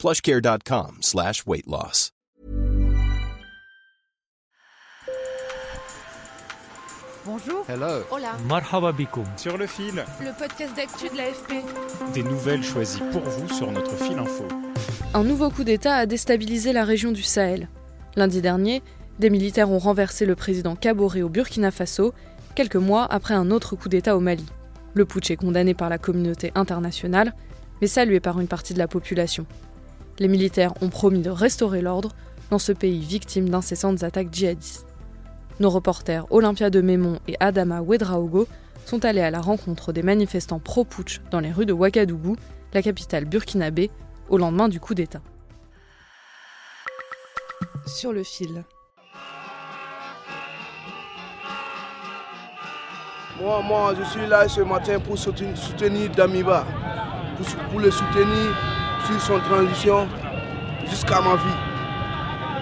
plushcare.com slash weight loss. Bonjour. Hello. Hola. Marhaba bikoum. Sur le fil, Le podcast d'actu de l'AFP. des nouvelles choisies pour vous sur notre fil info. Un nouveau coup d'État a déstabilisé la région du Sahel. Lundi dernier, des militaires ont renversé le président Kaboré au Burkina Faso, quelques mois après un autre coup d'État au Mali. Le putsch est condamné par la communauté internationale, mais salué par une partie de la population. Les militaires ont promis de restaurer l'ordre dans ce pays victime d'incessantes attaques djihadistes. Nos reporters Olympia de Mémon et Adama Ouedraogo sont allés à la rencontre des manifestants pro-putsch dans les rues de Ouagadougou, la capitale burkinabé, au lendemain du coup d'État. Sur le fil. Moi, moi, je suis là ce matin pour soutenir, soutenir Damiba, pour le soutenir sur son transition jusqu'à ma vie.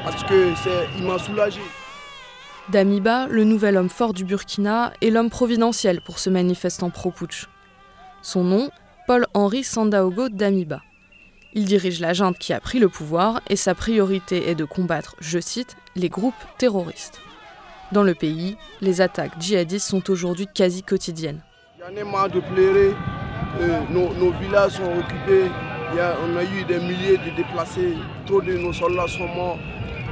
Parce que c'est, il m'a soulagé. Damiba, le nouvel homme fort du Burkina, est l'homme providentiel pour ce manifestant pro-putsch. Son nom, Paul-Henri Sandaogo Damiba. Il dirige la junte qui a pris le pouvoir et sa priorité est de combattre, je cite, les groupes terroristes. Dans le pays, les attaques djihadistes sont aujourd'hui quasi quotidiennes. J'en ai marre de pleurer. Euh, nos, nos villages sont occupés. Y a- on a eu des milliers de déplacés. Trop de nos soldats sont morts.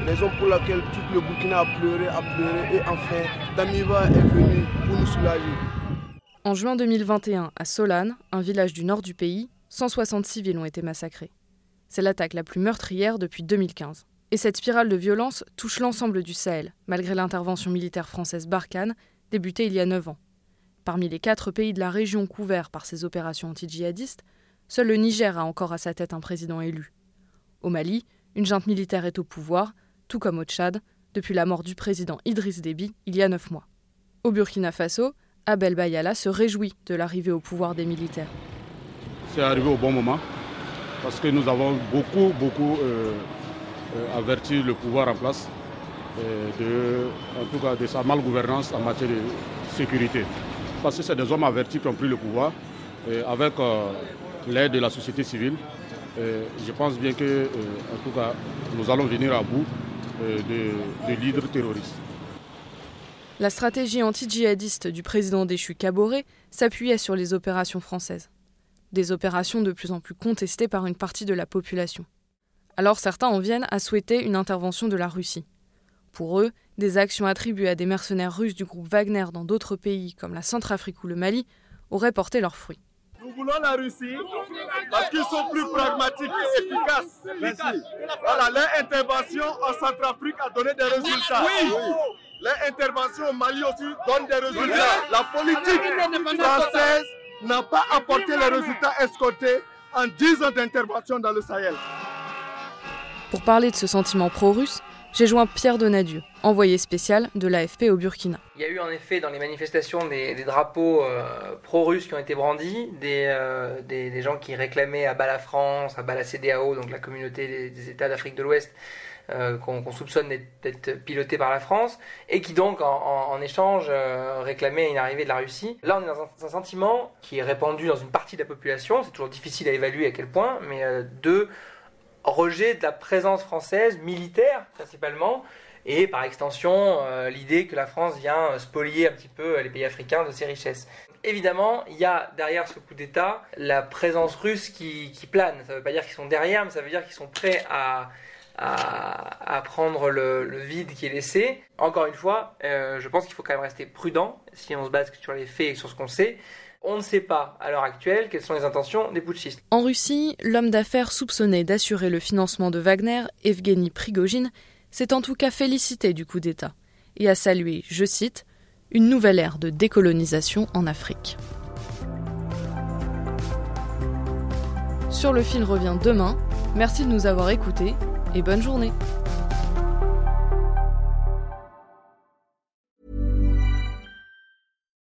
Raison pour laquelle tout le Burkina a pleuré, a pleuré. Et enfin, Damiba est venu pour nous soulager. En juin 2021, à Solane, un village du nord du pays, 160 civils ont été massacrés. C'est l'attaque la plus meurtrière depuis 2015. Et cette spirale de violence touche l'ensemble du Sahel, malgré l'intervention militaire française Barkhane, débutée il y a 9 ans. Parmi les quatre pays de la région couverts par ces opérations anti-djihadistes, seul le Niger a encore à sa tête un président élu. Au Mali, une junte militaire est au pouvoir, tout comme au Tchad, depuis la mort du président Idriss Déby il y a 9 mois. Au Burkina Faso, Abel Bayala se réjouit de l'arrivée au pouvoir des militaires. C'est arrivé au bon moment parce que nous avons beaucoup, beaucoup euh, euh, averti le pouvoir en place euh, de, en tout cas de sa malgouvernance en matière de sécurité. Parce que c'est des hommes avertis qui ont pris le pouvoir avec l'aide de la société civile. euh, je pense bien que, euh, tout cas, nous allons venir à bout euh, de, de leaders terroristes. La stratégie anti-djihadiste du président déchu Kaboré s'appuyait sur les opérations françaises. Des opérations de plus en plus contestées par une partie de la population. Alors certains en viennent à souhaiter une intervention de la Russie. Pour eux, des actions attribuées à des mercenaires russes du groupe Wagner dans d'autres pays comme la Centrafrique ou le Mali auraient porté leurs fruits. Nous voulons la Russie parce qu'ils sont plus pragmatiques et efficaces. Voilà, leur intervention en Centrafrique a donné des résultats. Leur intervention au Mali aussi donne des résultats. La politique française n'a pas apporté les résultats escomptés en 10 ans d'intervention dans le Sahel. Pour parler de ce sentiment pro-russe, j'ai joint Pierre Donadieu, envoyé spécial de l'AFP au Burkina. Il y a eu en effet dans les manifestations des, drapeaux euh, pro-russes qui ont été brandis, des, euh, gens qui réclamaient à bas la France, à bas la CDAO, donc la communauté des, États d'Afrique de l'Ouest, euh, qu'on soupçonne d'être- pilotés par la France, et qui donc en, échange réclamaient une arrivée de la Russie. Là on est dans un, sentiment qui est répandu dans une partie de la population, c'est toujours difficile à évaluer à quel point, mais euh, de rejet de la présence française, militaire principalement, et par extension euh, l'idée que la France vient euh, spolier un petit peu euh, les pays africains de ses richesses. Évidemment, il y a derrière ce coup d'État la présence russe qui, plane. Ça ne veut pas dire qu'ils sont derrière, mais ça veut dire qu'ils sont prêts à, à, prendre le, vide qui est laissé. Encore une fois, je pense qu'il faut quand même rester prudent si on se base sur les faits et sur ce qu'on sait. On ne sait pas à l'heure actuelle quelles sont les intentions des putschistes. En Russie, l'homme d'affaires soupçonné d'assurer le financement de Wagner, Evgeny Prigogine, s'est en tout cas félicité du coup d'État et a salué, je cite, une nouvelle ère de décolonisation en Afrique. Sur le fil revient demain. Merci de nous avoir écoutés et bonne journée.